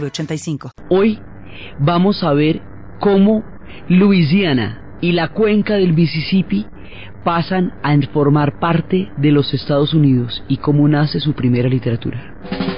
906985. Hoy vamos a ver cómo Luisiana y la cuenca del Mississippi pasan a formar parte de los Estados Unidos y cómo nace su primera literatura.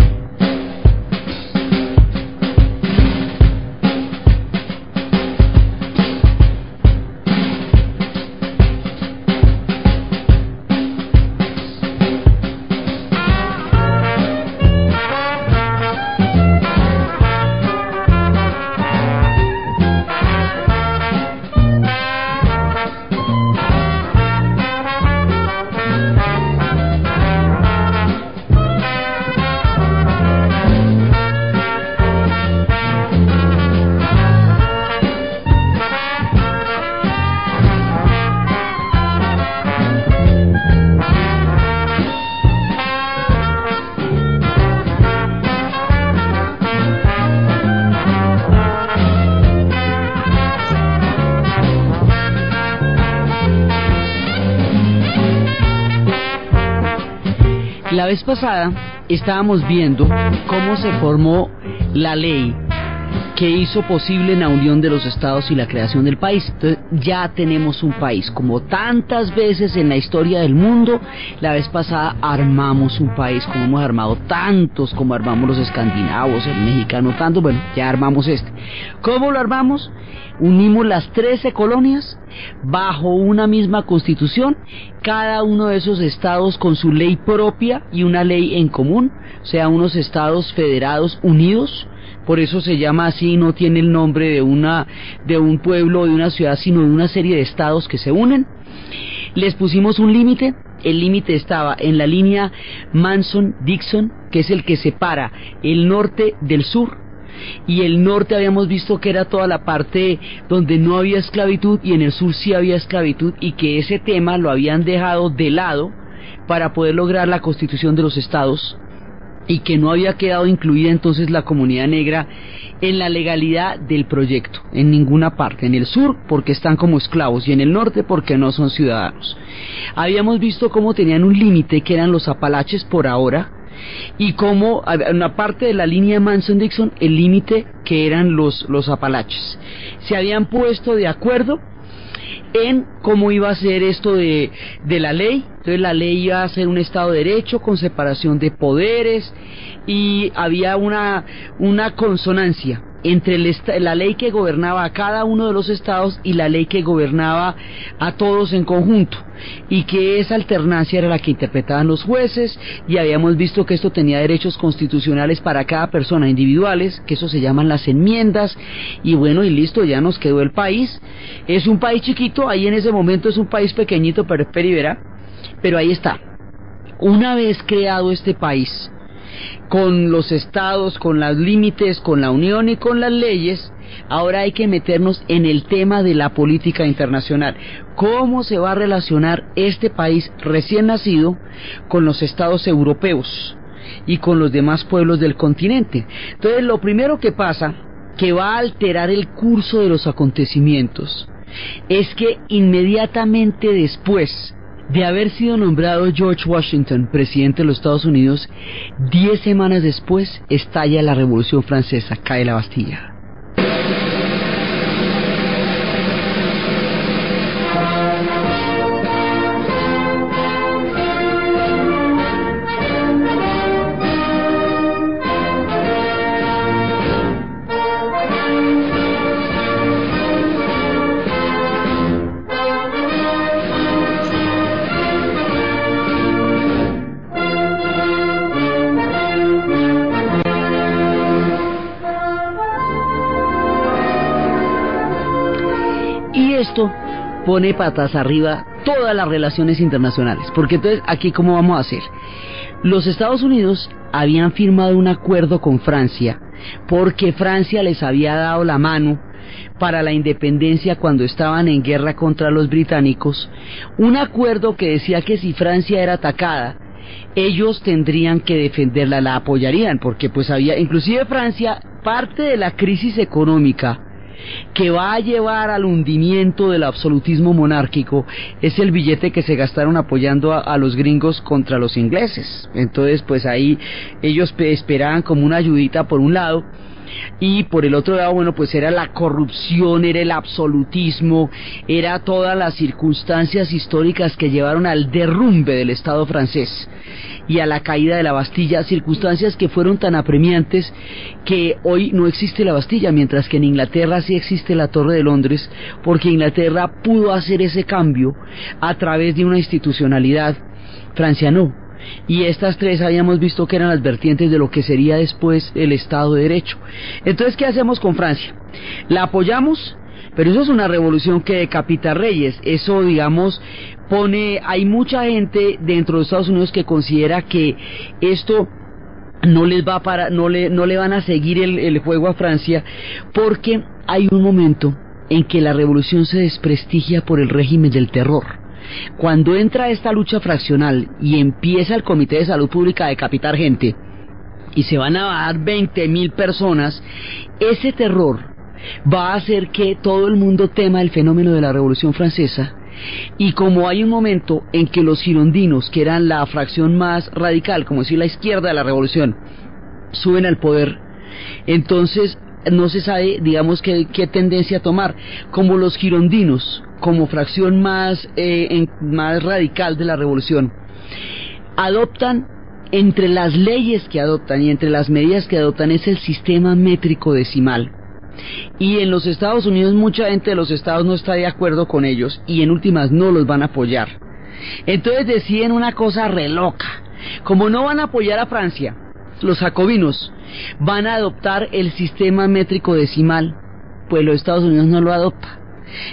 La vez pasada estábamos viendo cómo se formó la ley que hizo posible la unión de los estados y la creación del país. Entonces ya tenemos un país. Como tantas veces en la historia del mundo, la vez pasada armamos un país, como hemos armado tantos, como armamos los escandinavos, el mexicano, tanto, bueno, ya armamos este. ¿Cómo lo armamos? Unimos las 13 colonias bajo una misma constitución, cada uno de esos estados con su ley propia y una ley en común, o sea, unos estados federados unidos, por eso se llama así, no tiene el nombre de una de un pueblo o de una ciudad, sino de una serie de estados que se unen. Les pusimos un límite, el límite estaba en la línea Manson-Dixon, que es el que separa el norte del sur, y el norte habíamos visto que era toda la parte donde no había esclavitud y en el sur sí había esclavitud y que ese tema lo habían dejado de lado para poder lograr la constitución de los estados y que no había quedado incluida entonces la comunidad negra en la legalidad del proyecto, en ninguna parte, en el sur porque están como esclavos y en el norte porque no son ciudadanos. Habíamos visto cómo tenían un límite que eran los apalaches por ahora y cómo en una parte de la línea Manson-Dixon el límite que eran los, los apalaches. Se habían puesto de acuerdo en cómo iba a ser esto de, de la ley. Entonces la ley iba a ser un Estado de Derecho con separación de poderes y había una, una consonancia entre la ley que gobernaba a cada uno de los estados y la ley que gobernaba a todos en conjunto. Y que esa alternancia era la que interpretaban los jueces y habíamos visto que esto tenía derechos constitucionales para cada persona individuales, que eso se llaman las enmiendas. Y bueno y listo, ya nos quedó el país. Es un país chiquito, ahí en ese momento es un país pequeñito, pero es peribera, pero ahí está. Una vez creado este país, con los estados, con los límites, con la Unión y con las leyes, ahora hay que meternos en el tema de la política internacional. ¿Cómo se va a relacionar este país recién nacido con los estados europeos y con los demás pueblos del continente? Entonces, lo primero que pasa, que va a alterar el curso de los acontecimientos, es que inmediatamente después de haber sido nombrado George Washington presidente de los Estados Unidos, diez semanas después estalla la Revolución Francesa, cae la Bastilla. Pone patas arriba todas las relaciones internacionales. Porque entonces, aquí, ¿cómo vamos a hacer? Los Estados Unidos habían firmado un acuerdo con Francia porque Francia les había dado la mano para la independencia cuando estaban en guerra contra los británicos, un acuerdo que decía que si Francia era atacada, ellos tendrían que defenderla, la apoyarían, porque pues había, inclusive Francia, parte de la crisis económica que va a llevar al hundimiento del absolutismo monárquico es el billete que se gastaron apoyando a, los gringos contra los ingleses. Entonces, pues ahí ellos esperaban como una ayudita por un lado y por el otro lado, bueno, pues era la corrupción, era el absolutismo, era todas las circunstancias históricas que llevaron al derrumbe del Estado francés y a la caída de la Bastilla, circunstancias que fueron tan apremiantes que hoy no existe la Bastilla, mientras que en Inglaterra sí existe la Torre de Londres, porque Inglaterra pudo hacer ese cambio a través de una institucionalidad, Francia no. Y estas tres habíamos visto que eran las vertientes de lo que sería después el Estado de Derecho. Entonces, ¿qué hacemos con Francia? ¿La apoyamos? Pero eso es una revolución que decapita reyes. Eso, digamos, pone, hay mucha gente dentro de Estados Unidos que considera que esto no les va para, no le, no le van a seguir el, el juego a Francia, porque hay un momento en que la revolución se desprestigia por el régimen del terror. Cuando entra esta lucha fraccional y empieza el Comité de Salud Pública a decapitar gente, y se van a dar 20 mil personas, ese terror va a hacer que todo el mundo tema el fenómeno de la Revolución Francesa. Y como hay un momento en que los girondinos, que eran la fracción más radical, como decir la izquierda de la revolución, suben al poder, entonces no se sabe, digamos, qué, qué tendencia tomar. Como los girondinos, como fracción más, eh, más radical de la revolución, adoptan entre las leyes que adoptan y entre las medidas que adoptan es el sistema métrico decimal. Y en los Estados Unidos mucha gente de los estados no está de acuerdo con ellos y en últimas no los van a apoyar. Entonces deciden una cosa re loca. Como no van a apoyar a Francia, los jacobinos van a adoptar el sistema métrico decimal, pues los Estados Unidos no lo adopta.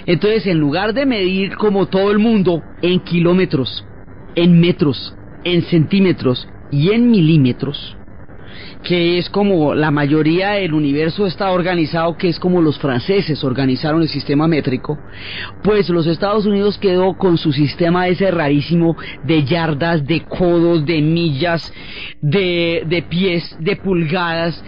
Entonces, en lugar de medir como todo el mundo en kilómetros, en metros, en centímetros y en milímetros, que es como la mayoría del universo está organizado, que es como los franceses organizaron el sistema métrico, pues los Estados Unidos quedó con su sistema ese rarísimo de yardas, de codos, de millas, de, de pies, de pulgadas,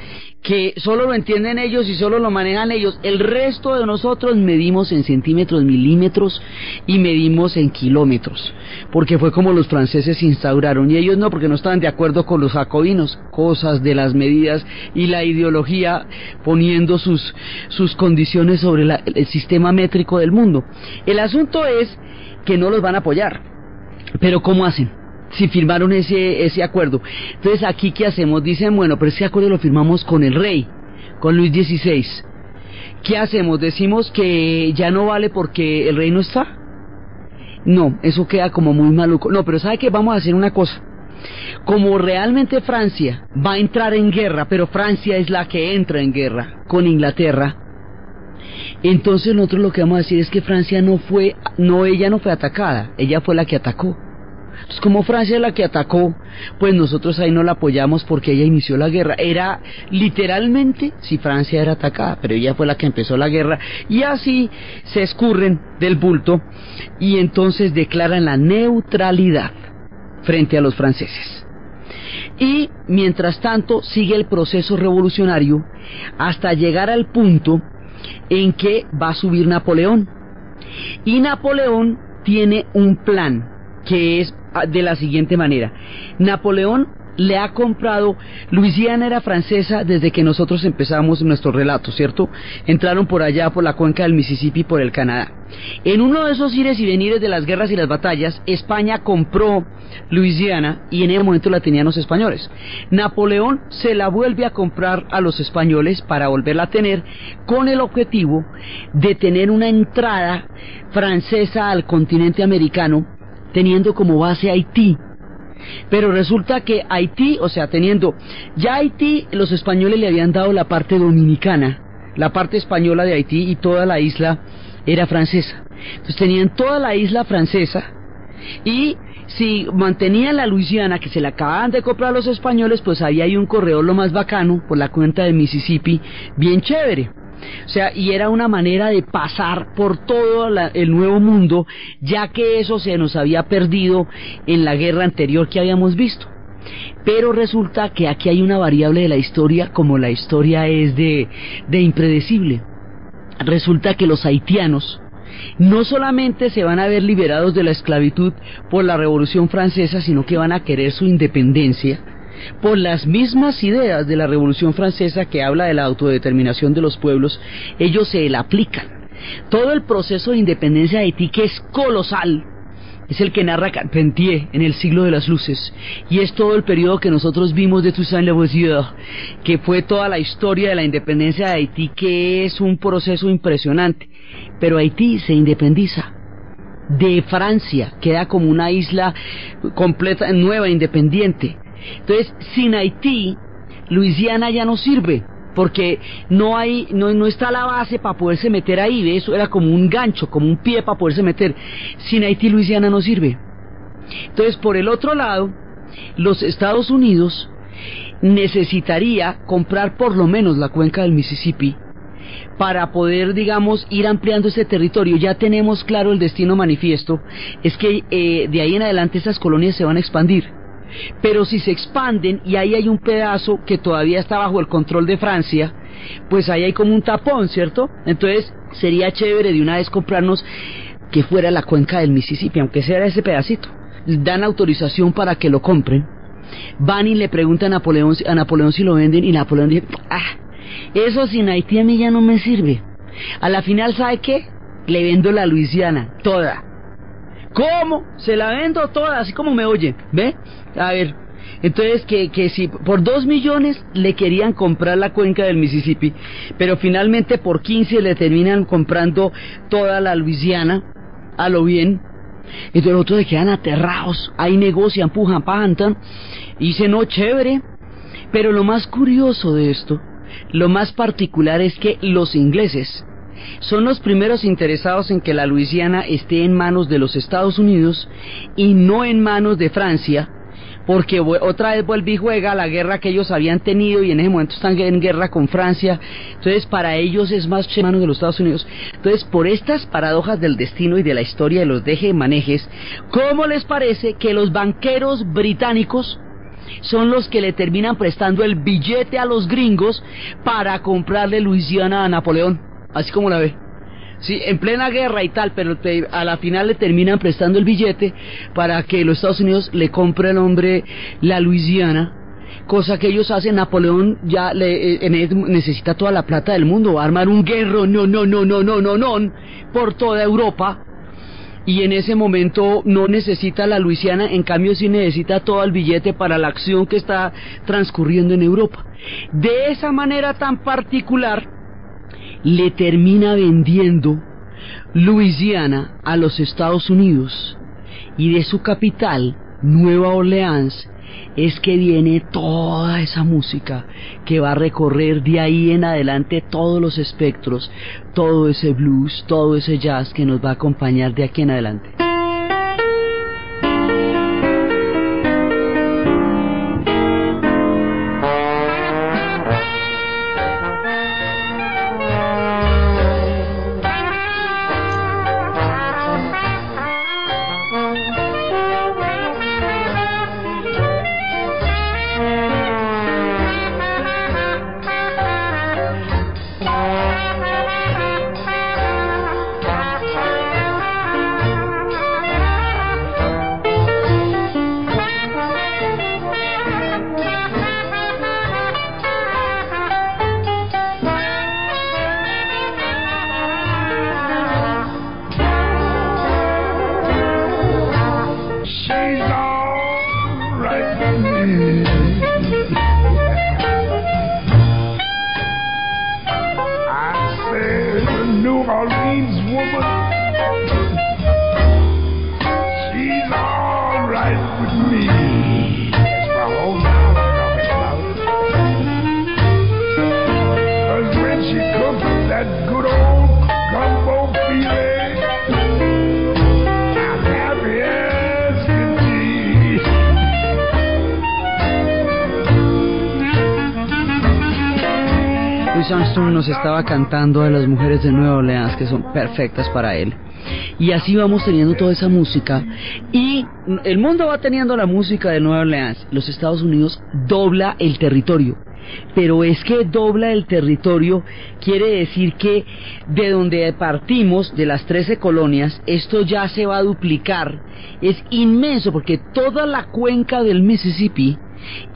que solo lo entienden ellos y solo lo manejan ellos. El resto de nosotros medimos en centímetros, milímetros y medimos en kilómetros, porque fue como los franceses instauraron y ellos no, porque no estaban de acuerdo con los jacobinos, cosas de las medidas y la ideología poniendo sus, sus condiciones sobre la, el sistema métrico del mundo. El asunto es que no los van a apoyar, pero ¿cómo hacen? Si firmaron ese, ese acuerdo. Entonces aquí qué hacemos? Dicen, bueno, pero ese acuerdo lo firmamos con el rey, con Luis XVI. ¿Qué hacemos? Decimos que ya no vale porque el rey no está. No, eso queda como muy maluco. No, pero ¿sabe qué? Vamos a hacer una cosa. Como realmente Francia va a entrar en guerra, pero Francia es la que entra en guerra con Inglaterra, entonces nosotros lo que vamos a decir es que Francia no fue, no, ella no fue atacada, ella fue la que atacó. Entonces, como Francia es la que atacó, pues nosotros ahí no la apoyamos porque ella inició la guerra. Era literalmente si Francia era atacada, pero ella fue la que empezó la guerra. Y así se escurren del bulto y entonces declaran la neutralidad frente a los franceses. Y mientras tanto sigue el proceso revolucionario hasta llegar al punto en que va a subir Napoleón. Y Napoleón tiene un plan que es de la siguiente manera. Napoleón le ha comprado, Luisiana era francesa desde que nosotros empezamos nuestro relato, ¿cierto? Entraron por allá, por la cuenca del Mississippi, por el Canadá. En uno de esos ires y venires de las guerras y las batallas, España compró Luisiana y en ese momento la tenían los españoles. Napoleón se la vuelve a comprar a los españoles para volverla a tener con el objetivo de tener una entrada francesa al continente americano teniendo como base Haití. Pero resulta que Haití, o sea, teniendo ya Haití, los españoles le habían dado la parte dominicana, la parte española de Haití y toda la isla era francesa. Entonces tenían toda la isla francesa y si mantenían la Luisiana que se la acababan de comprar los españoles, pues ahí un corredor lo más bacano por la cuenta de Mississippi, bien chévere. O sea, y era una manera de pasar por todo el nuevo mundo, ya que eso se nos había perdido en la guerra anterior que habíamos visto. Pero resulta que aquí hay una variable de la historia, como la historia es de, de impredecible. Resulta que los haitianos, no solamente se van a ver liberados de la esclavitud por la Revolución Francesa, sino que van a querer su independencia por las mismas ideas de la Revolución Francesa que habla de la autodeterminación de los pueblos, ellos se la aplican. Todo el proceso de independencia de Haití, que es colosal, es el que narra Carpentier en el siglo de las luces. Y es todo el periodo que nosotros vimos de Toussaint Louverture que fue toda la historia de la independencia de Haití que es un proceso impresionante. Pero Haití se independiza de Francia queda como una isla completa nueva independiente entonces sin Haití Luisiana ya no sirve porque no hay, no, no está la base para poderse meter ahí, eso era como un gancho, como un pie para poderse meter. Sin Haití, Luisiana no sirve. Entonces, por el otro lado, los Estados Unidos necesitaría comprar por lo menos la cuenca del Mississippi para poder, digamos, ir ampliando ese territorio. Ya tenemos claro el destino manifiesto, es que eh, de ahí en adelante esas colonias se van a expandir. Pero si se expanden y ahí hay un pedazo que todavía está bajo el control de Francia, pues ahí hay como un tapón, ¿cierto? Entonces sería chévere de una vez comprarnos que fuera la cuenca del Mississippi, aunque sea ese pedacito. Dan autorización para que lo compren. Van y le preguntan a Napoleón, a Napoleón si lo venden y Napoleón dice, ah, eso sin Haití a mí ya no me sirve. A la final, ¿sabe qué? Le vendo la Luisiana, toda. ¿Cómo? Se la vendo toda, así como me oye. ¿Ve? A ver. Entonces, que, que si por dos millones le querían comprar la cuenca del Mississippi, pero finalmente por 15 le terminan comprando toda la Luisiana, a lo bien. Entonces los otros se quedan aterrados, ahí negocian, pujan, pantan, y dicen, no, chévere. Pero lo más curioso de esto, lo más particular es que los ingleses, son los primeros interesados en que la Luisiana esté en manos de los Estados Unidos y no en manos de Francia, porque otra vez vuelve y juega la guerra que ellos habían tenido y en ese momento están en guerra con Francia, entonces para ellos es más en manos de los Estados Unidos. Entonces, por estas paradojas del destino y de la historia de los deje manejes, ¿cómo les parece que los banqueros británicos son los que le terminan prestando el billete a los gringos para comprarle Luisiana a Napoleón? Así como la ve. Sí, en plena guerra y tal, pero a la final le terminan prestando el billete para que los Estados Unidos le compre al hombre la Luisiana, cosa que ellos hacen. Napoleón ya le, eh, necesita toda la plata del mundo, va a armar un guerro, no, no, no, no, no, no, no, por toda Europa. Y en ese momento no necesita la Luisiana, en cambio sí necesita todo el billete para la acción que está transcurriendo en Europa. De esa manera tan particular, le termina vendiendo Luisiana a los Estados Unidos y de su capital, Nueva Orleans, es que viene toda esa música que va a recorrer de ahí en adelante todos los espectros, todo ese blues, todo ese jazz que nos va a acompañar de aquí en adelante. Armstrong nos estaba cantando de las mujeres de Nueva Orleans que son perfectas para él. Y así vamos teniendo toda esa música. Y el mundo va teniendo la música de Nueva Orleans. Los Estados Unidos dobla el territorio pero es que dobla el territorio, quiere decir que de donde partimos, de las 13 colonias, esto ya se va a duplicar. Es inmenso porque toda la cuenca del Mississippi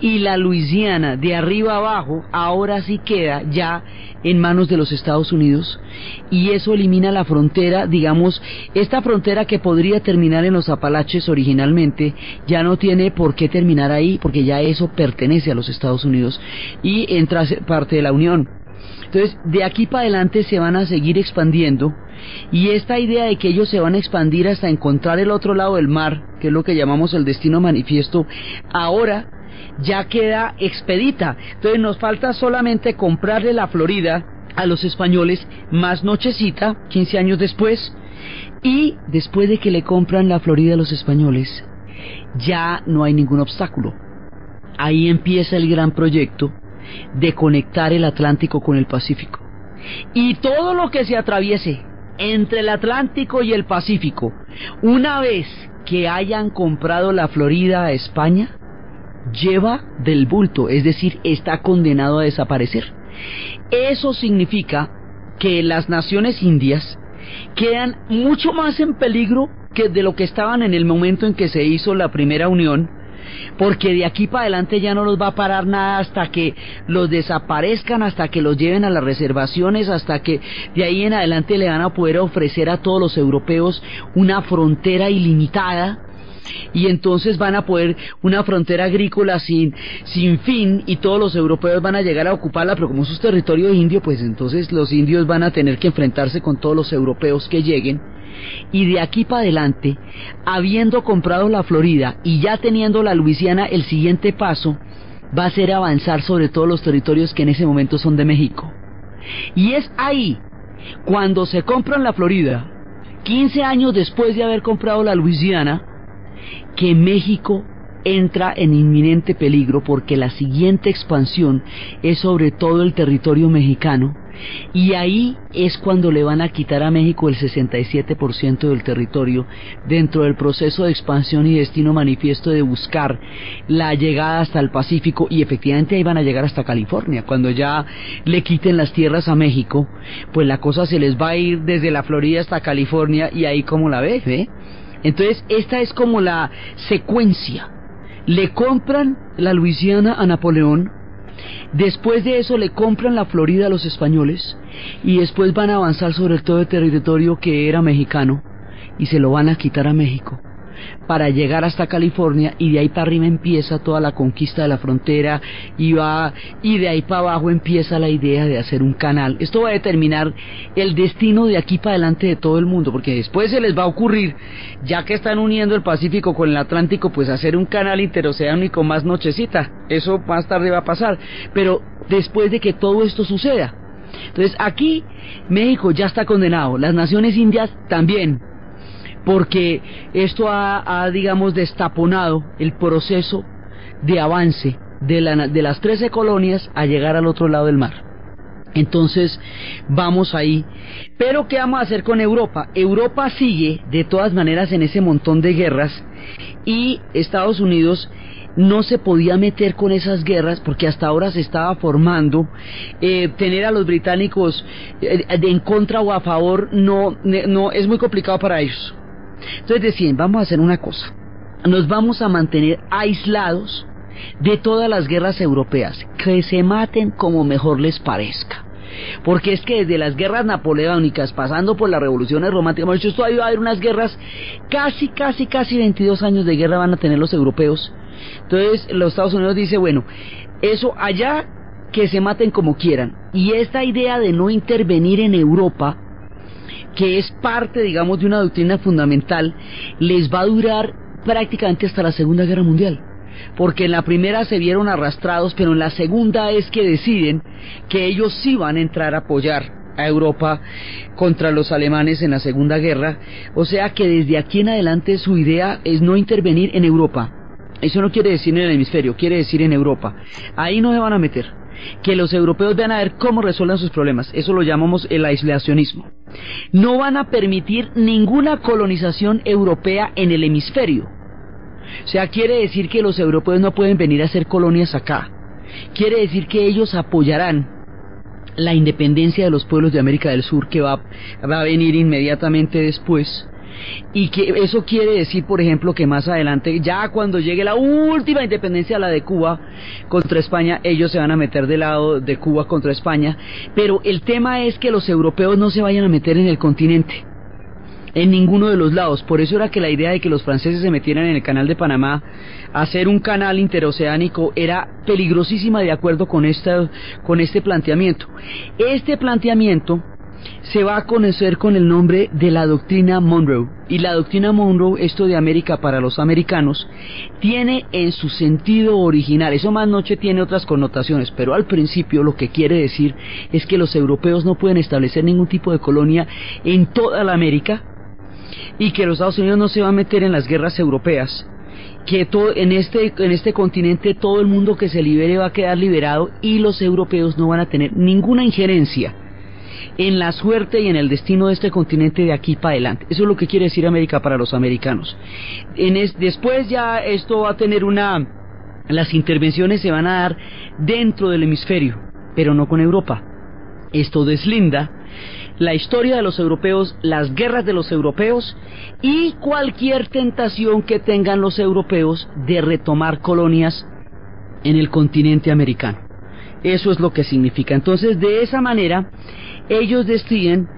y la Luisiana de arriba abajo ahora sí queda ya en manos de los Estados Unidos y eso elimina la frontera, digamos, esta frontera que podría terminar en los Apalaches originalmente ya no tiene por qué terminar ahí porque ya eso pertenece a los Estados Unidos y entra parte de la Unión. Entonces, de aquí para adelante se van a seguir expandiendo y esta idea de que ellos se van a expandir hasta encontrar el otro lado del mar, que es lo que llamamos el destino manifiesto, ahora ya queda expedita. Entonces nos falta solamente comprarle la Florida a los españoles más nochecita, 15 años después, y después de que le compran la Florida a los españoles, ya no hay ningún obstáculo. Ahí empieza el gran proyecto de conectar el Atlántico con el Pacífico. Y todo lo que se atraviese entre el Atlántico y el Pacífico, una vez que hayan comprado la Florida a España, lleva del bulto, es decir, está condenado a desaparecer. Eso significa que las naciones indias quedan mucho más en peligro que de lo que estaban en el momento en que se hizo la primera unión, porque de aquí para adelante ya no los va a parar nada hasta que los desaparezcan, hasta que los lleven a las reservaciones, hasta que de ahí en adelante le van a poder ofrecer a todos los europeos una frontera ilimitada y entonces van a poder una frontera agrícola sin, sin fin y todos los europeos van a llegar a ocuparla, pero como es un territorio indio, pues entonces los indios van a tener que enfrentarse con todos los europeos que lleguen. Y de aquí para adelante, habiendo comprado la Florida y ya teniendo la Luisiana, el siguiente paso va a ser avanzar sobre todos los territorios que en ese momento son de México. Y es ahí, cuando se compran la Florida, 15 años después de haber comprado la Luisiana, que México entra en inminente peligro porque la siguiente expansión es sobre todo el territorio mexicano y ahí es cuando le van a quitar a México el 67% del territorio dentro del proceso de expansión y destino manifiesto de buscar la llegada hasta el Pacífico y efectivamente ahí van a llegar hasta California. Cuando ya le quiten las tierras a México, pues la cosa se les va a ir desde la Florida hasta California y ahí como la ve, ¿eh? Entonces, esta es como la secuencia. Le compran la Luisiana a Napoleón, después de eso le compran la Florida a los españoles y después van a avanzar sobre todo el territorio que era mexicano y se lo van a quitar a México para llegar hasta California y de ahí para arriba empieza toda la conquista de la frontera y va y de ahí para abajo empieza la idea de hacer un canal. Esto va a determinar el destino de aquí para adelante de todo el mundo, porque después se les va a ocurrir, ya que están uniendo el Pacífico con el Atlántico, pues hacer un canal interoceánico más nochecita. Eso más tarde va a pasar, pero después de que todo esto suceda. Entonces aquí México ya está condenado, las naciones indias también, porque esto ha, digamos, destaponado el proceso de avance de, la, de las 13 colonias a llegar al otro lado del mar. Entonces, vamos ahí. Pero, ¿qué vamos a hacer con Europa? Europa sigue, de todas maneras, en ese montón de guerras y Estados Unidos no se podía meter con esas guerras porque hasta ahora se estaba formando eh, tener a los británicos eh, en contra o a favor no, no es muy complicado para ellos entonces decían, vamos a hacer una cosa, nos vamos a mantener aislados de todas las guerras europeas, que se maten como mejor les parezca. Porque es que desde las guerras napoleónicas, pasando por las revoluciones románticas, hemos dicho, todavía va a haber unas guerras, casi, casi, casi 22 años de guerra van a tener los europeos. Entonces los Estados Unidos dice, bueno, eso allá que se maten como quieran. Y esta idea de no intervenir en Europa que es parte, digamos, de una doctrina fundamental, les va a durar prácticamente hasta la Segunda Guerra Mundial. Porque en la primera se vieron arrastrados, pero en la segunda es que deciden que ellos sí van a entrar a apoyar a Europa contra los alemanes en la Segunda Guerra. O sea que desde aquí en adelante su idea es no intervenir en Europa. Eso no quiere decir en el hemisferio, quiere decir en Europa. Ahí no se van a meter. Que los europeos van a ver cómo resuelven sus problemas. Eso lo llamamos el aislacionismo. No van a permitir ninguna colonización europea en el hemisferio. O sea, quiere decir que los europeos no pueden venir a hacer colonias acá. Quiere decir que ellos apoyarán la independencia de los pueblos de América del Sur que va, va a venir inmediatamente después y que eso quiere decir, por ejemplo, que más adelante, ya cuando llegue la última independencia, la de Cuba contra España, ellos se van a meter del lado de Cuba contra España, pero el tema es que los europeos no se vayan a meter en el continente en ninguno de los lados. Por eso era que la idea de que los franceses se metieran en el canal de Panamá, hacer un canal interoceánico, era peligrosísima de acuerdo con, esta, con este planteamiento. Este planteamiento se va a conocer con el nombre de la doctrina Monroe. Y la doctrina Monroe, esto de América para los americanos, tiene en su sentido original, eso más noche tiene otras connotaciones, pero al principio lo que quiere decir es que los europeos no pueden establecer ningún tipo de colonia en toda la América y que los Estados Unidos no se va a meter en las guerras europeas que todo, en, este, en este continente todo el mundo que se libere va a quedar liberado y los europeos no van a tener ninguna injerencia en la suerte y en el destino de este continente de aquí para adelante. Eso es lo que quiere decir América para los americanos. En después ya esto va a tener una... Las intervenciones se van a dar dentro del hemisferio, pero no con Europa. Esto deslinda la historia de los europeos, las guerras de los europeos y cualquier tentación que tengan los europeos de retomar colonias en el continente americano. Eso es lo que significa. Entonces, de esa manera, ellos deciden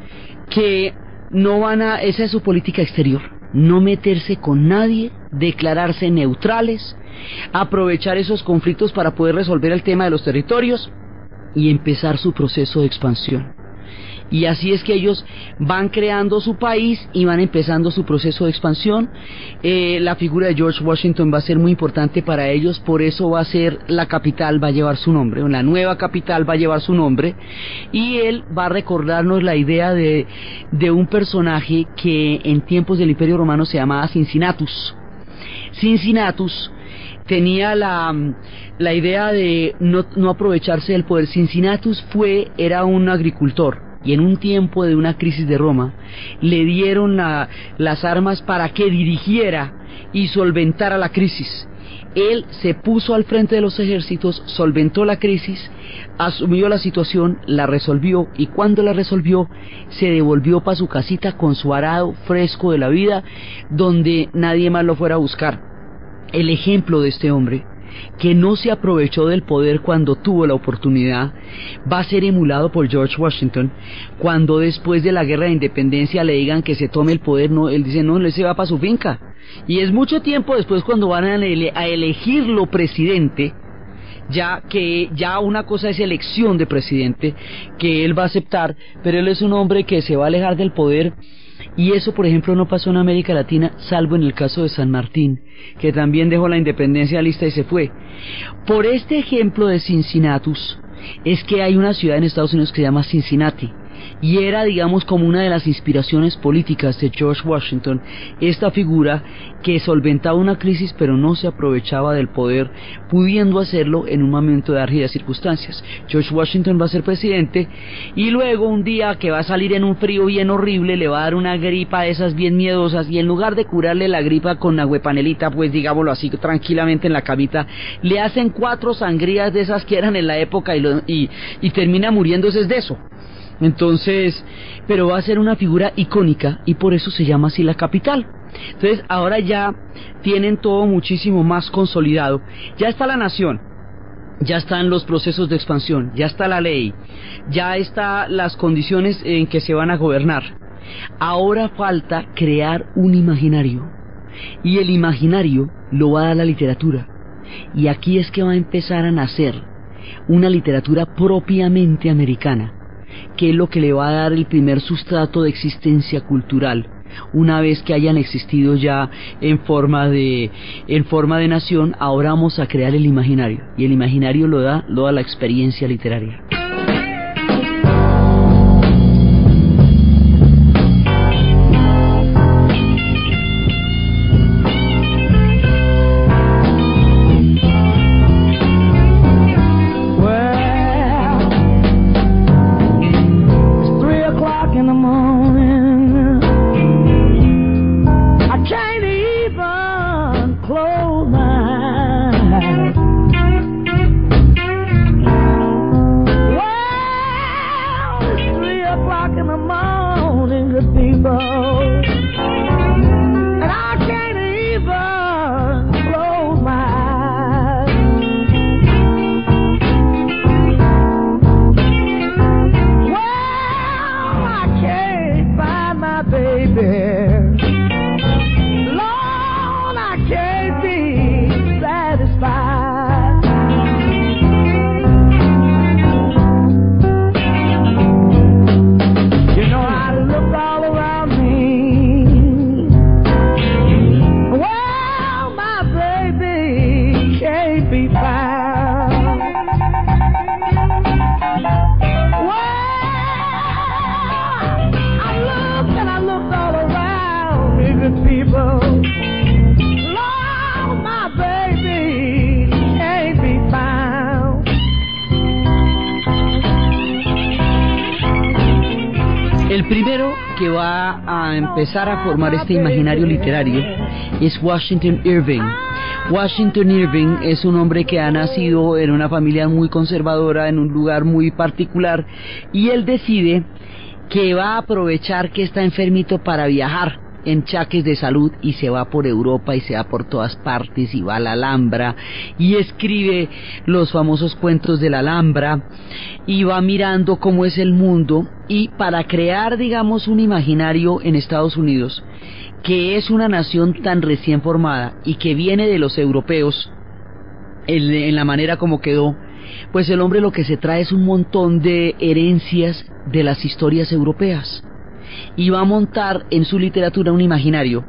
que no van a, esa es su política exterior, no meterse con nadie, declararse neutrales, aprovechar esos conflictos para poder resolver el tema de los territorios y empezar su proceso de expansión. Y así es que ellos van creando su país y van empezando su proceso de expansión. Eh, la figura de George Washington va a ser muy importante para ellos, por eso va a ser la capital, va a llevar su nombre, la nueva capital va a llevar su nombre. Y él va a recordarnos la idea de, un personaje que en tiempos del Imperio Romano se llamaba Cincinnatus. Cincinnatus tenía la, la idea de no, no aprovecharse del poder. Cincinnatus fue, era un agricultor y en un tiempo de una crisis de Roma le dieron las armas para que dirigiera y solventara la crisis. Él se puso al frente de los ejércitos, solventó la crisis, asumió la situación, la resolvió y cuando la resolvió se devolvió para su casita con su arado fresco de la vida donde nadie más lo fuera a buscar. El ejemplo de este hombre que no se aprovechó del poder cuando tuvo la oportunidad, va a ser emulado por George Washington cuando después de la guerra de independencia le digan que se tome el poder, no, él dice no, él se va para su finca. Y es mucho tiempo después cuando van a, a elegirlo presidente, ya que ya una cosa es elección de presidente que él va a aceptar, pero él es un hombre que se va a alejar del poder y eso, por ejemplo, no pasó en América Latina, salvo en el caso de San Martín, que también dejó la independencia lista y se fue. Por este ejemplo de Cincinnatus, es que hay una ciudad en Estados Unidos que se llama Cincinnati, y era, digamos, como una de las inspiraciones políticas de George Washington, esta figura que solventaba una crisis pero no se aprovechaba del poder, pudiendo hacerlo en un momento de árgidas circunstancias. George Washington va a ser presidente y luego un día que va a salir en un frío bien horrible, le va a dar una gripa de esas bien miedosas y en lugar de curarle la gripa con agüepanelita, pues digámoslo así, tranquilamente en la camita, le hacen cuatro sangrías de esas que eran en la época y, y, y termina muriéndose de eso. Entonces, pero va a ser una figura icónica y por eso se llama así la capital. Entonces, ahora ya tienen todo muchísimo más consolidado. Ya está la nación, ya están los procesos de expansión, ya está la ley, ya están las condiciones en que se van a gobernar. Ahora falta crear un imaginario. Y el imaginario lo va a dar la literatura. Y aquí es que va a empezar a nacer una literatura propiamente americana que es lo que le va a dar el primer sustrato de existencia cultural una vez que hayan existido ya en forma de en forma de nación ahora vamos a crear el imaginario y el imaginario lo da lo da la experiencia literaria El primero que va a empezar a formar este imaginario literario es Washington Irving. Washington Irving es un hombre que ha nacido en una familia muy conservadora, en un lugar muy particular, y él decide que va a aprovechar que está enfermito para viajar en chaques de salud y se va por Europa y se va por todas partes y va a la Alhambra y escribe los famosos cuentos de la Alhambra y va mirando cómo es el mundo y para crear digamos un imaginario en Estados Unidos que es una nación tan recién formada y que viene de los europeos en, la manera como quedó pues el hombre lo que se trae es un montón de herencias de las historias europeas y va a montar en su literatura un imaginario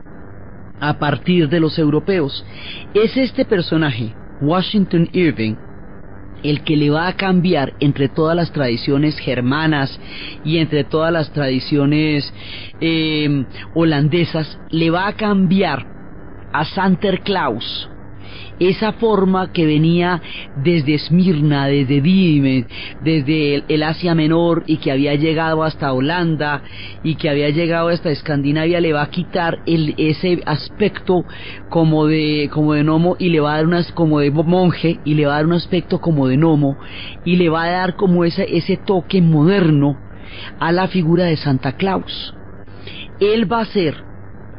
a partir de los europeos. Es este personaje, Washington Irving, el que le va a cambiar entre todas las tradiciones germanas y entre todas las tradiciones eh, holandesas, le va a cambiar a Santa Claus esa forma que venía desde Esmirna, desde Dime, desde el, el, Asia Menor y que había llegado hasta Holanda y que había llegado hasta Escandinavia, le va a quitar el, ese aspecto como de, como de gnomo y le va a dar unas como de monje y le va a dar un aspecto como de gnomo y le va a dar como ese, ese toque moderno a la figura de Santa Claus. Él va a ser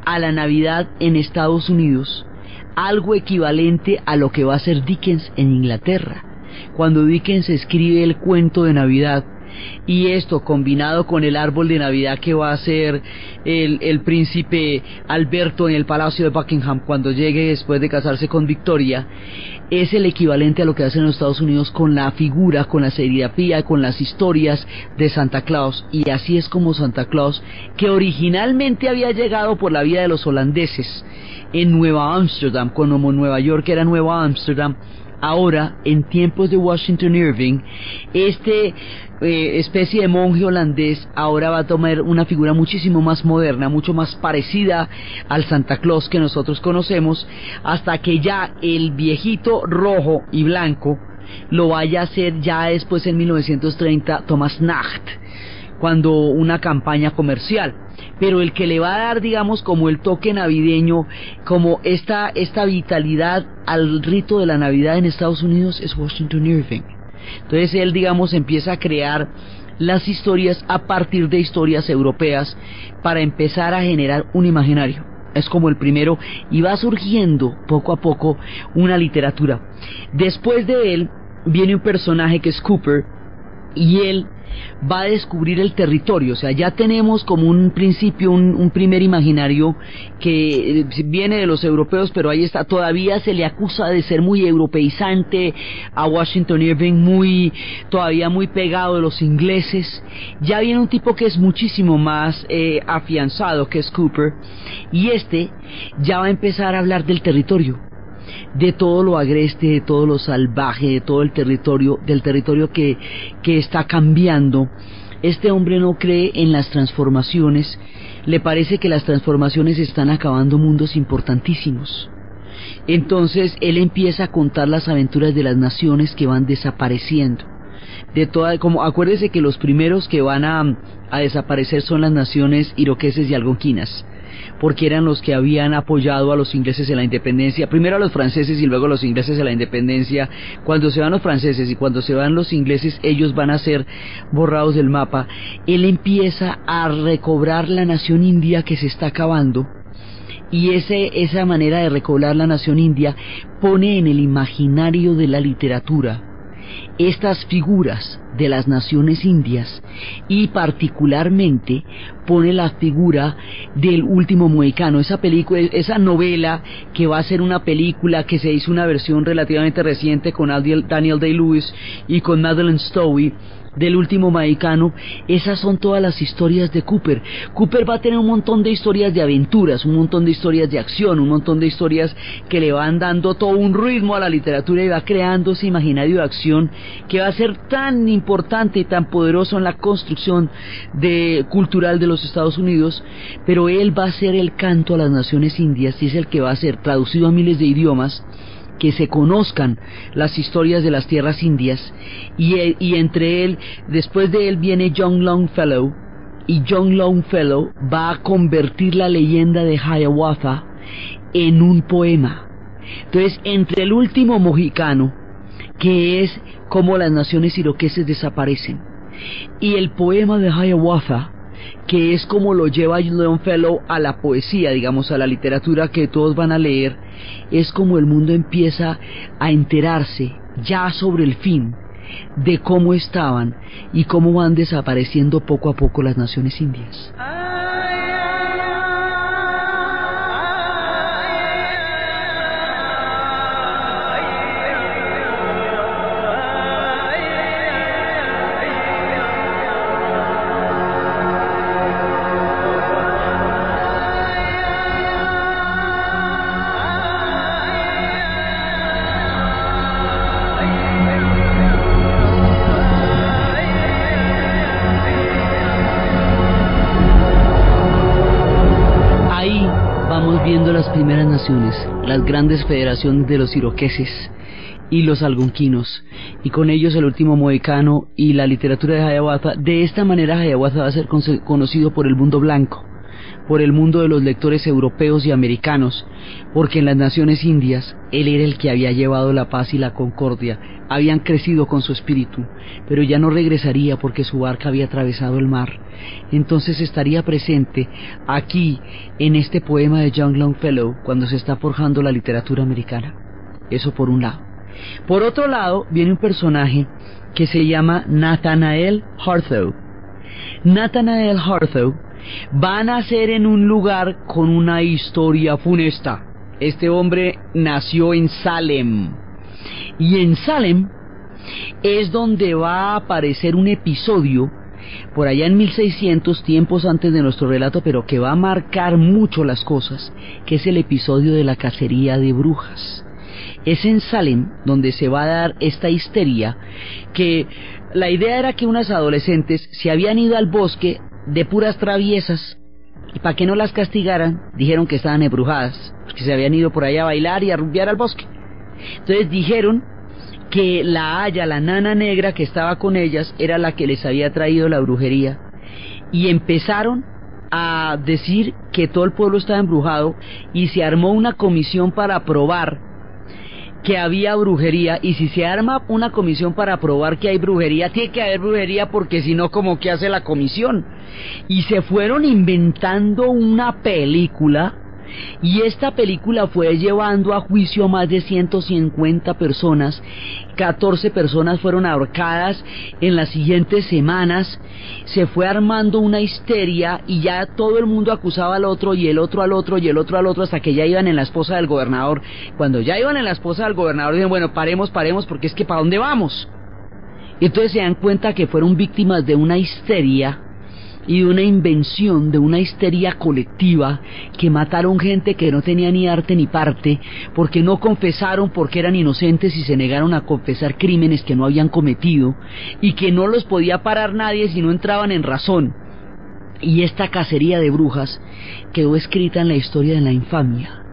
a la Navidad en Estados Unidos algo equivalente a lo que va a hacer Dickens en Inglaterra. Cuando Dickens escribe el cuento de Navidad, y esto combinado con el árbol de Navidad que va a ser el, el, príncipe Alberto en el Palacio de Buckingham cuando llegue después de casarse con Victoria, es el equivalente a lo que hacen en los Estados Unidos con la figura, con la serigrafía, con las historias de Santa Claus. Y así es como Santa Claus, que originalmente había llegado por la vía de los holandeses en Nueva Amsterdam, como Nueva York era Nueva Amsterdam, ahora en tiempos de Washington Irving, este eh, especie de monje holandés ahora va a tomar una figura muchísimo más moderna, mucho más parecida al Santa Claus que nosotros conocemos, hasta que ya el viejito rojo y blanco lo vaya a hacer ya después en 1930 Thomas Nacht, cuando una campaña comercial pero el que le va a dar, digamos, como el toque navideño, como esta, esta vitalidad al rito de la Navidad en Estados Unidos es Washington Irving. Entonces él, digamos, empieza a crear las historias a partir de historias europeas para empezar a generar un imaginario. Es como el primero y va surgiendo poco a poco una literatura. Después de él viene un personaje que es Cooper y él va a descubrir el territorio, o sea, ya tenemos como un principio, un, primer imaginario que viene de los europeos, pero ahí está, todavía se le acusa de ser muy europeizante, a Washington Irving muy, todavía muy pegado de los ingleses, ya viene un tipo que es muchísimo más eh, afianzado, que es Cooper, y este ya va a empezar a hablar del territorio, de todo lo agreste, de todo lo salvaje, de todo el territorio, del territorio que, que está cambiando. Este hombre no cree en las transformaciones, le parece que las transformaciones están acabando mundos importantísimos. Entonces él empieza a contar las aventuras de las naciones que van desapareciendo. De toda, como acuérdese que los primeros que van a, a desaparecer son las naciones iroqueses y algonquinas porque eran los que habían apoyado a los ingleses en la independencia, primero a los franceses y luego a los ingleses en la independencia. Cuando se van los franceses y cuando se van los ingleses, ellos van a ser borrados del mapa. Él empieza a recobrar la nación india que se está acabando y ese, esa manera de recobrar la nación india pone en el imaginario de la literatura estas figuras de las naciones indias y particularmente pone la figura del último mohicano, esa película, esa novela que va a ser una película que se hizo una versión relativamente reciente con Daniel Day-Lewis y con Madeleine Stowe del último Mahicano, esas son todas las historias de Cooper. Cooper va a tener un montón de historias de aventuras, un montón de historias de acción, un montón de historias que le van dando todo un ritmo a la literatura y va creando ese imaginario de acción que va a ser tan importante y tan poderoso en la construcción de, cultural de los Estados Unidos, pero él va a ser el canto a las naciones indias y es el que va a ser traducido a miles de idiomas que se conozcan las historias de las tierras indias y, y entre él, después de él viene John Longfellow y John Longfellow va a convertir la leyenda de Hiawatha en un poema. Entonces, entre el último mojicano, que es como las naciones iroqueses desaparecen, y el poema de Hiawatha, que es como lo lleva Longfellow a la poesía, digamos, a la literatura que todos van a leer, es como el mundo empieza a enterarse ya sobre el fin de cómo estaban y cómo van desapareciendo poco a poco las naciones indias. Las grandes federaciones de los iroqueses y los algonquinos, y con ellos el último mohicano y la literatura de Hiawatha. De esta manera Hiawatha va a ser conocido por el mundo blanco, por el mundo de los lectores europeos y americanos, porque en las naciones indias él era el que había llevado la paz y la concordia, habían crecido con su espíritu, pero ya no regresaría porque su barca había atravesado el mar. Entonces estaría presente aquí, en este poema de John Longfellow, cuando se está forjando la literatura americana. Eso por un lado. Por otro lado, viene un personaje que se llama Nathanael Harthow. Nathanael Harthow va a nacer en un lugar con una historia funesta. Este hombre nació en Salem, y en Salem es donde va a aparecer un episodio por allá en 1600, tiempos antes de nuestro relato, pero que va a marcar mucho las cosas, que es el episodio de la cacería de brujas. Es en Salem donde se va a dar esta histeria, que la idea era que unas adolescentes se habían ido al bosque de puras traviesas, y para que no las castigaran, dijeron que estaban embrujadas, que se habían ido por allá a bailar y a rumbear al bosque. Entonces dijeron que la haya, la nana negra que estaba con ellas, era la que les había traído la brujería. Y empezaron a decir que todo el pueblo estaba embrujado y se armó una comisión para probar que había brujería y si se arma una comisión para probar que hay brujería, tiene que haber brujería porque si no, como que hace la comisión? Y se fueron inventando una película y esta película fue llevando a juicio a más de 150 personas, 14 personas fueron ahorcadas en las siguientes semanas, se fue armando una histeria y ya todo el mundo acusaba al otro y el otro al otro y el otro al otro hasta que ya iban en la esposa del gobernador. Cuando ya iban en la esposa del gobernador dijeron, bueno, paremos, paremos porque es que ¿para dónde vamos? Entonces se dan cuenta que fueron víctimas de una histeria y una invención, de una histeria colectiva que mataron gente que no tenía ni arte ni parte, porque no confesaron porque eran inocentes y se negaron a confesar crímenes que no habían cometido y que no los podía parar nadie si no entraban en razón. Y esta cacería de brujas quedó escrita en la historia de la infamia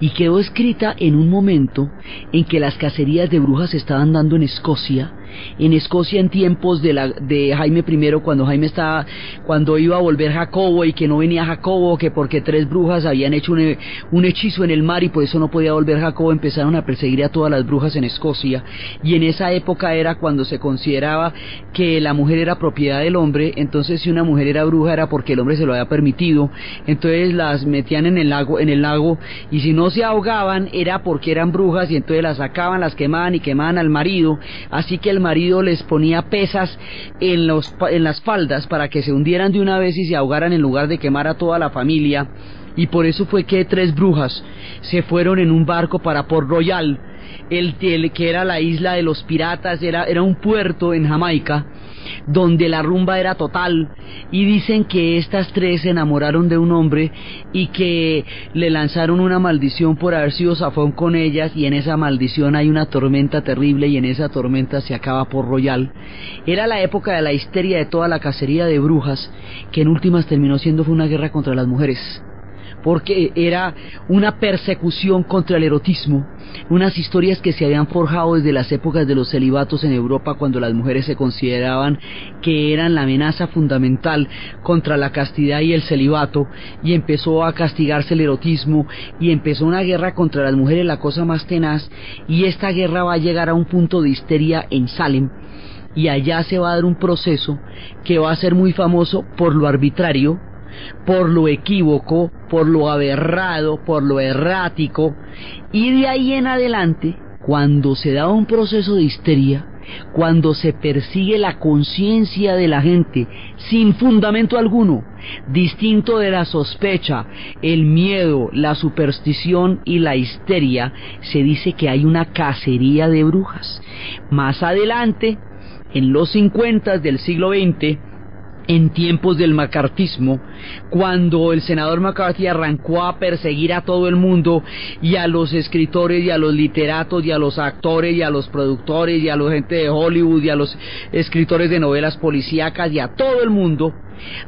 y quedó escrita en un momento en que las cacerías de brujas estaban dando en Escocia en Escocia en tiempos de, la, de Jaime I, cuando Jaime estaba, cuando iba a volver Jacobo y que no venía Jacobo, que porque tres brujas habían hecho un, un hechizo en el mar y por eso no podía volver Jacobo, empezaron a perseguir a todas las brujas en Escocia. Y en esa época era cuando se consideraba que la mujer era propiedad del hombre, entonces si una mujer era bruja era porque el hombre se lo había permitido, entonces las metían en el lago, en el lago, y si no se ahogaban era porque eran brujas y entonces las sacaban, las quemaban y quemaban al marido, así que el marido les ponía pesas en, los, en las faldas para que se hundieran de una vez y se ahogaran en lugar de quemar a toda la familia. Y por eso fue que tres brujas se fueron en un barco para Port Royal, el, que era la isla de los piratas, era, era un puerto en Jamaica, donde la rumba era total y dicen que estas tres se enamoraron de un hombre y que le lanzaron una maldición por haber sido zafón con ellas y en esa maldición hay una tormenta terrible y en esa tormenta se acaba por Royal. Era la época de la histeria de toda la cacería de brujas que en últimas terminó siendo una guerra contra las mujeres porque era una persecución contra el erotismo, unas historias que se habían forjado desde las épocas de los celibatos en Europa cuando las mujeres se consideraban que eran la amenaza fundamental contra la castidad y el celibato y empezó a castigarse el erotismo y empezó una guerra contra las mujeres, la cosa más tenaz y esta guerra va a llegar a un punto de histeria en Salem y allá se va a dar un proceso que va a ser muy famoso por lo arbitrario, por lo equívoco, por lo aberrado, por lo errático, y de ahí en adelante, cuando se da un proceso de histeria, cuando se persigue la conciencia de la gente sin fundamento alguno, distinto de la sospecha, el miedo, la superstición y la histeria, se dice que hay una cacería de brujas. Más adelante, en los 50 del siglo XX, en tiempos del macartismo, cuando el senador McCarthy arrancó a perseguir a todo el mundo y a los escritores y a los literatos y a los actores y a los productores y a la gente de Hollywood y a los escritores de novelas policíacas y a todo el mundo,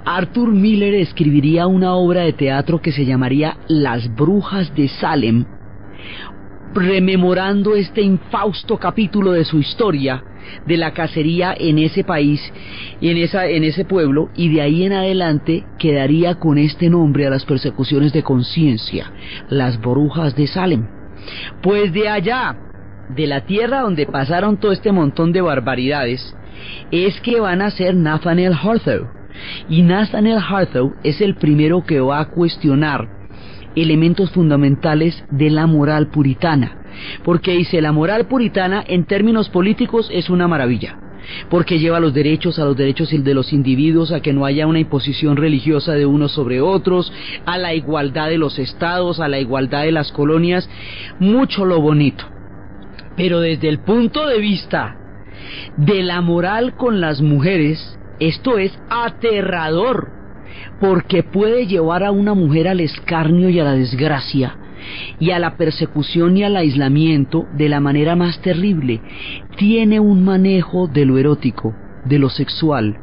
Arthur Miller escribiría una obra de teatro que se llamaría Las Brujas de Salem, rememorando este infausto capítulo de su historia de la cacería en ese país en, esa, en ese pueblo y de ahí en adelante quedaría con este nombre a las persecuciones de conciencia, las brujas de Salem. Pues de allá, de la tierra donde pasaron todo este montón de barbaridades, es que van a ser Nathaniel Harthow. Y Nathaniel Harthow es el primero que va a cuestionar elementos fundamentales de la moral puritana porque dice la moral puritana en términos políticos es una maravilla porque lleva los derechos a los derechos de los individuos, a que no haya una imposición religiosa de unos sobre otros, a la igualdad de los estados, a la igualdad de las colonias, mucho lo bonito. Pero desde el punto de vista de la moral con las mujeres, esto es aterrador, porque puede llevar a una mujer al escarnio y a la desgracia, y a la persecución y al aislamiento de la manera más terrible. Tiene un manejo de lo erótico, de lo sexual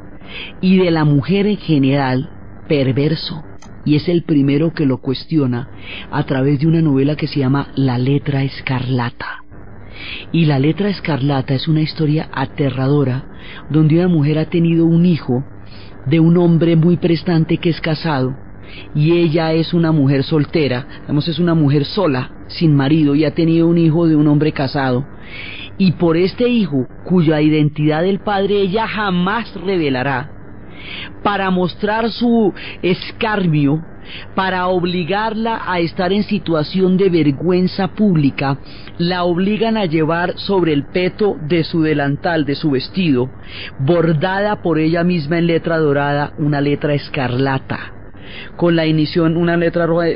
y de la mujer en general perverso. Y es el primero que lo cuestiona a través de una novela que se llama La letra escarlata. Y la letra escarlata es una historia aterradora donde una mujer ha tenido un hijo de un hombre muy prestante que es casado y ella es una mujer soltera, digamos es una mujer sola, sin marido y ha tenido un hijo de un hombre casado. Y por este hijo, cuya identidad del padre ella jamás revelará, para mostrar su escarmio, para obligarla a estar en situación de vergüenza pública, la obligan a llevar sobre el peto de su delantal, de su vestido, bordada por ella misma en letra dorada, una letra escarlata con la inición, una letra roja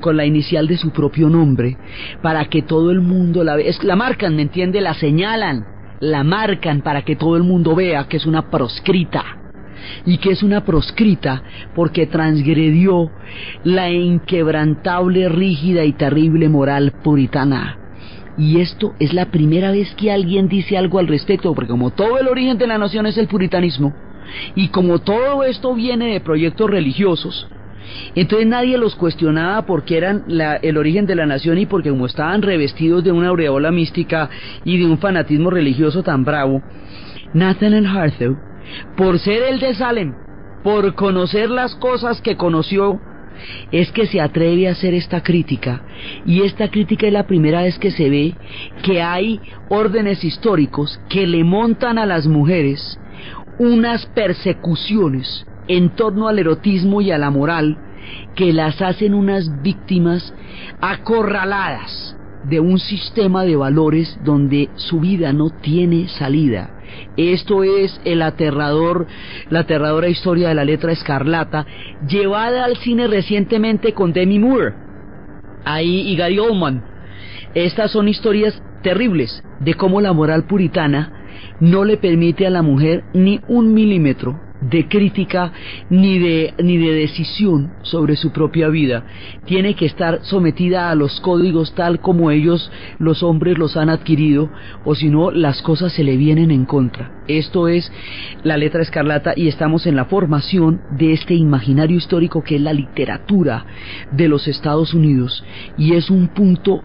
con la inicial de su propio nombre, para que todo el mundo la vea. La marcan, ¿me entiende? La señalan, la marcan para que todo el mundo vea que es una proscrita. Y que es una proscrita porque transgredió la inquebrantable, rígida y terrible moral puritana. Y esto es la primera vez que alguien dice algo al respecto, porque como todo el origen de la nación es el puritanismo, y como todo esto viene de proyectos religiosos, entonces nadie los cuestionaba porque eran el origen de la nación y porque como estaban revestidos de una aureola mística y de un fanatismo religioso tan bravo, Nathaniel Harthill, por ser el de Salem, por conocer las cosas que conoció, es que se atreve a hacer esta crítica. Y esta crítica es la primera vez que se ve que hay órdenes históricos que le montan a las mujeres unas persecuciones en torno al erotismo y a la moral que las hacen unas víctimas acorraladas de un sistema de valores donde su vida no tiene salida. Esto es el aterrador, la aterradora historia de la letra escarlata, llevada al cine recientemente con Demi Moore, ahí y Gary Oldman. Estas son historias terribles de cómo la moral puritana no le permite a la mujer ni un milímetro de crítica ni de, ni de decisión sobre su propia vida. Tiene que estar sometida a los códigos tal como ellos, los hombres, los han adquirido, o si no, las cosas se le vienen en contra. Esto es la letra escarlata y estamos en la formación de este imaginario histórico que es la literatura de los Estados Unidos y es un punto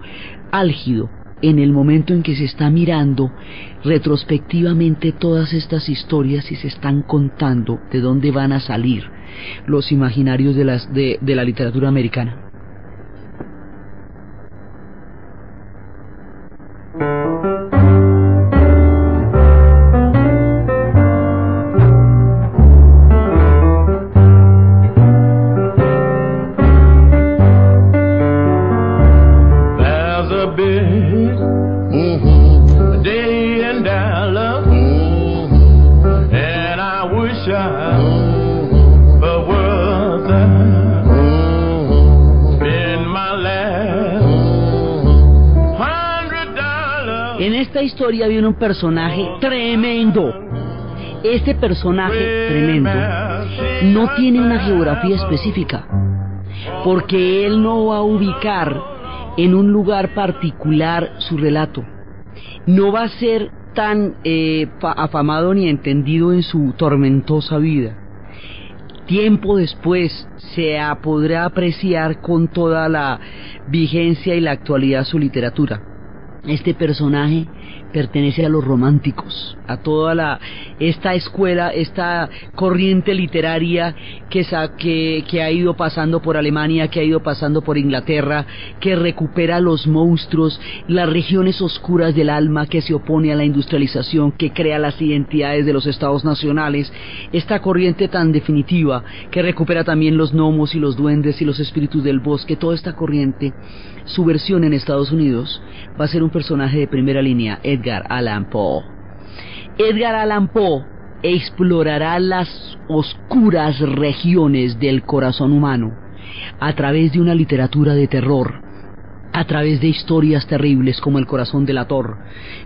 álgido en el momento en que se está mirando retrospectivamente todas estas historias y se están contando de dónde van a salir los imaginarios de, las, de, la literatura americana. Historia viene un personaje tremendo. Este personaje tremendo no tiene una geografía específica, porque él no va a ubicar en un lugar particular su relato. No va a ser tan eh, fa- afamado ni entendido en su tormentosa vida. Tiempo después se podrá apreciar con toda la vigencia y la actualidad su literatura. Este personaje pertenece a los románticos, a toda la esta escuela, esta corriente literaria que, que ha ido pasando por Alemania, que ha ido pasando por Inglaterra, que recupera los monstruos, las regiones oscuras del alma, que se opone a la industrialización, que crea las identidades de los estados nacionales, esta corriente tan definitiva que recupera también los gnomos y los duendes y los espíritus del bosque, toda esta corriente, su versión en Estados Unidos va a ser un personaje de primera línea, Edgar Allan Poe. Edgar Allan Poe explorará las oscuras regiones del corazón humano a través de una literatura de terror, a través de historias terribles como el corazón del ator,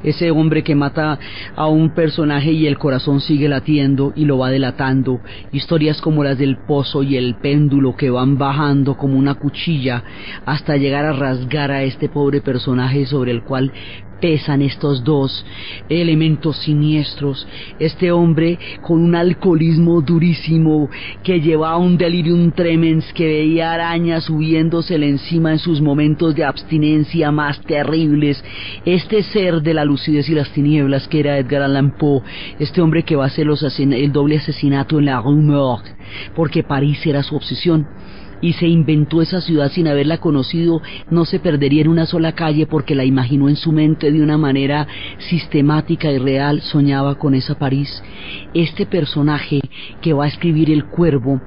ese hombre que mata a un personaje y el corazón sigue latiendo y lo va delatando, historias como las del pozo y el péndulo que van bajando como una cuchilla hasta llegar a rasgar a este pobre personaje sobre el cual pesan estos dos elementos siniestros. Este hombre con un alcoholismo durísimo que llevaba un delirium tremens que veía arañas subiéndosele encima en sus momentos de abstinencia más terribles. Este ser de la lucidez y las tinieblas que era Edgar Allan Poe, este hombre que va a hacer los el doble asesinato en la Rue Morgue, porque París era su obsesión y se inventó esa ciudad sin haberla conocido, no se perdería en una sola calle porque la imaginó en su mente de una manera sistemática y real, soñaba con esa París. Este personaje que va a escribir El Cuervo,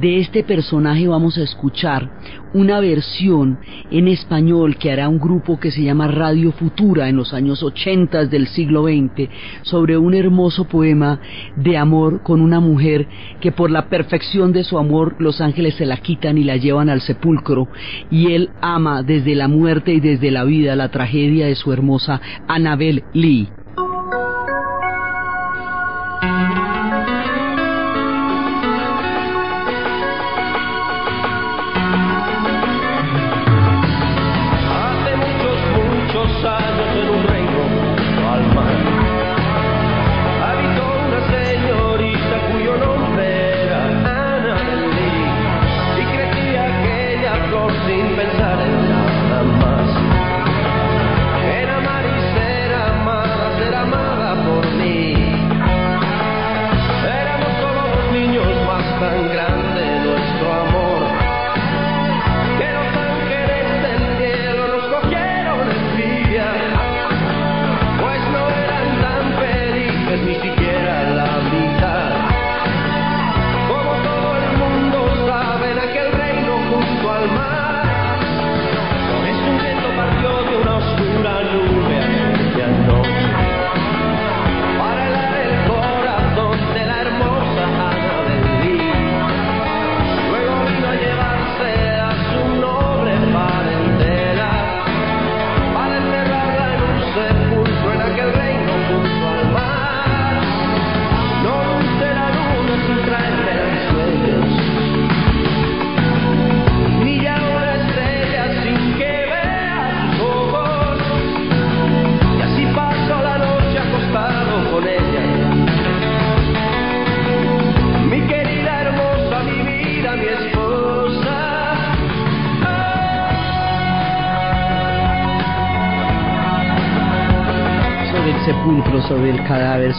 de este personaje vamos a escuchar una versión en español que hará un grupo que se llama Radio Futura en los años 80 del siglo XX sobre un hermoso poema de amor con una mujer que por la perfección de su amor los ángeles se la quitan y la llevan al sepulcro y él ama desde la muerte y desde la vida la tragedia de su hermosa Annabel Lee.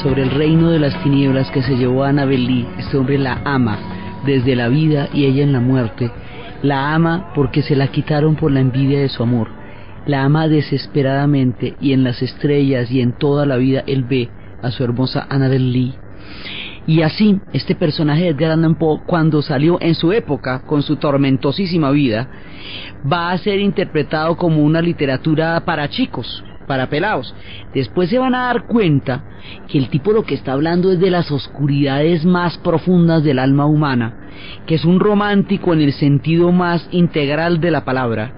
Sobre el reino de las tinieblas que se llevó a Annabelle Este hombre la ama desde la vida y ella en la muerte. La ama porque se la quitaron por la envidia de su amor. La ama desesperadamente y en las estrellas y en toda la vida él ve a su hermosa Annabelle Lee. Y así, este personaje de Edgar Allan Poe, cuando salió en su época, con su tormentosísima vida, va a ser interpretado como una literatura para chicos, para pelados. Después se van a dar cuenta que el tipo lo que está hablando es de las oscuridades más profundas del alma humana, que es un romántico en el sentido más integral de la palabra,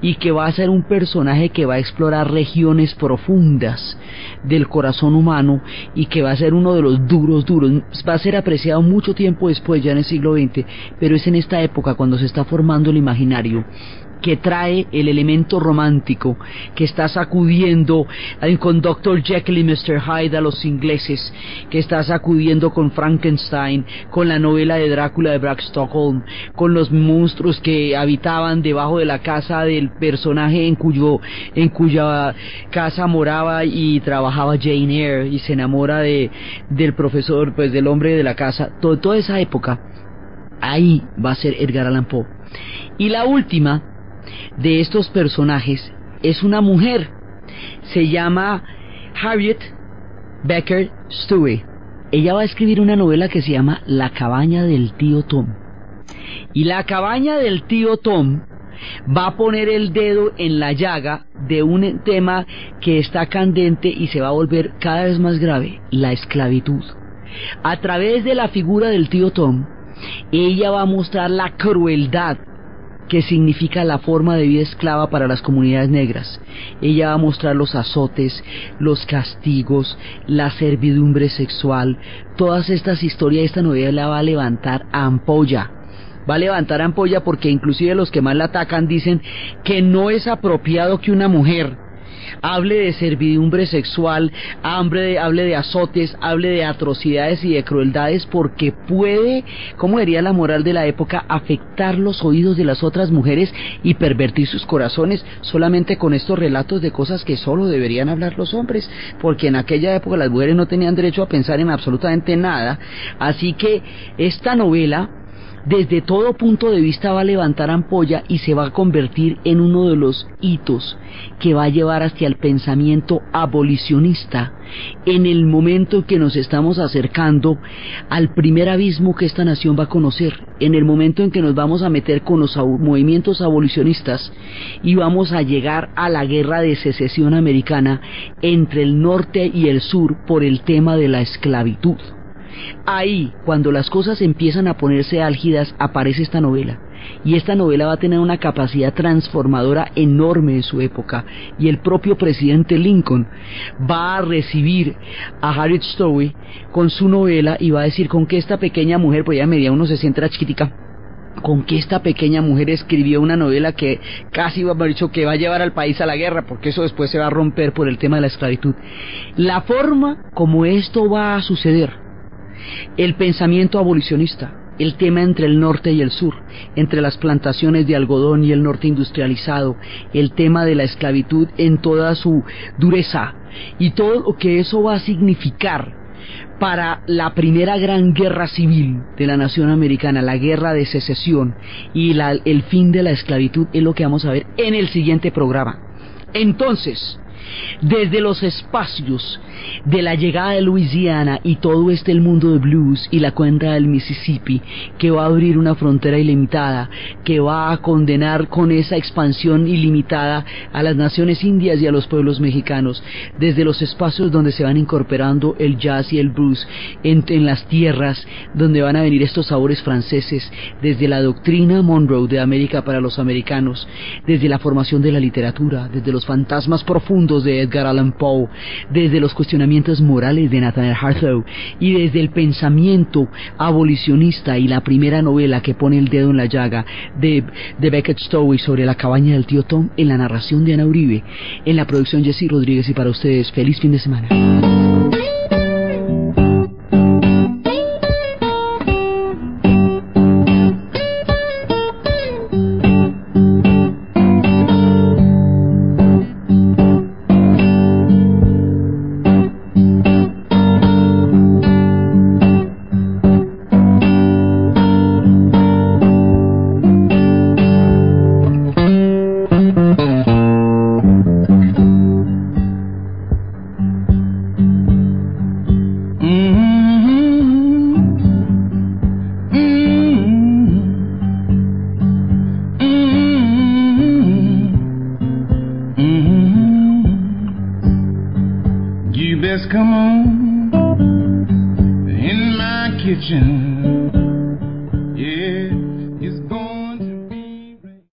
y que va a ser un personaje que va a explorar regiones profundas del corazón humano y que va a ser uno de los duros, duros. Va a ser apreciado mucho tiempo después, ya en el siglo XX, pero es en esta época cuando se está formando el imaginario que trae el elemento romántico que está sacudiendo con Dr. Jekyll y Mr. Hyde a los ingleses, que está sacudiendo con Frankenstein, con la novela de Drácula de Bram Stockholm, con los monstruos que habitaban debajo de la casa del personaje en cuyo en cuya casa moraba y trabajaba Jane Eyre y se enamora de del profesor, pues del hombre de la casa. toda esa época ahí va a ser Edgar Allan Poe. Y la última de estos personajes es una mujer. Se llama Harriet Becker Stewie. Ella va a escribir una novela que se llama La cabaña del tío Tom. Y la cabaña del tío Tom va a poner el dedo en la llaga de un tema que está candente y se va a volver cada vez más grave, la esclavitud. A través de la figura del tío Tom, ella va a mostrar la crueldad que significa la forma de vida esclava para las comunidades negras. Ella va a mostrar los azotes, los castigos, la servidumbre sexual, todas estas historias, esta novela va a levantar ampolla. Va a levantar ampolla porque inclusive los que más la atacan dicen que no es apropiado que una mujer hable de servidumbre sexual, hable de, hable de azotes, hable de atrocidades y de crueldades, porque puede, como diría la moral de la época, afectar los oídos de las otras mujeres y pervertir sus corazones solamente con estos relatos de cosas que solo deberían hablar los hombres, porque en aquella época las mujeres no tenían derecho a pensar en absolutamente nada. Así que esta novela desde todo punto de vista va a levantar ampolla y se va a convertir en uno de los hitos que va a llevar hacia el pensamiento abolicionista en el momento que nos estamos acercando al primer abismo que esta nación va a conocer, en el momento en que nos vamos a meter con los movimientos abolicionistas y vamos a llegar a la guerra de secesión americana entre el norte y el sur por el tema de la esclavitud. Ahí, cuando las cosas empiezan a ponerse álgidas, aparece esta novela. Y esta novela va a tener una capacidad transformadora enorme en su época. Y el propio presidente Lincoln va a recibir a Harriet Stowe con su novela y va a decir con que esta pequeña mujer, pues ya medía unos 60, era chiquitica, con que esta pequeña mujer escribió una novela que casi va dicho que va a llevar al país a la guerra, porque eso después se va a romper por el tema de la esclavitud. La forma como esto va a suceder el pensamiento abolicionista, el tema entre el norte y el sur, entre las plantaciones de algodón y el norte industrializado, el tema de la esclavitud en toda su dureza y todo lo que eso va a significar para la primera gran guerra civil de la nación americana, la guerra de secesión y el fin de la esclavitud es lo que vamos a ver en el siguiente programa. Entonces, desde los espacios de la llegada de Luisiana y todo este el mundo de blues y la cuenca del Mississippi, que va a abrir una frontera ilimitada, que va a condenar con esa expansión ilimitada a las naciones indias y a los pueblos mexicanos, desde los espacios donde se van incorporando el jazz y el blues, en, en las tierras donde van a venir estos sabores franceses, desde la doctrina Monroe de América para los americanos, desde la formación de la literatura, desde los fantasmas profundos de Edgar Allan Poe, desde los cuestionamientos morales de Nathaniel Harthow y desde el pensamiento abolicionista y la primera novela que pone el dedo en la llaga de, de Beckett Stowe sobre la cabaña del tío Tom en la narración de Ana Uribe, en la producción Jesse Rodríguez y para ustedes feliz fin de semana.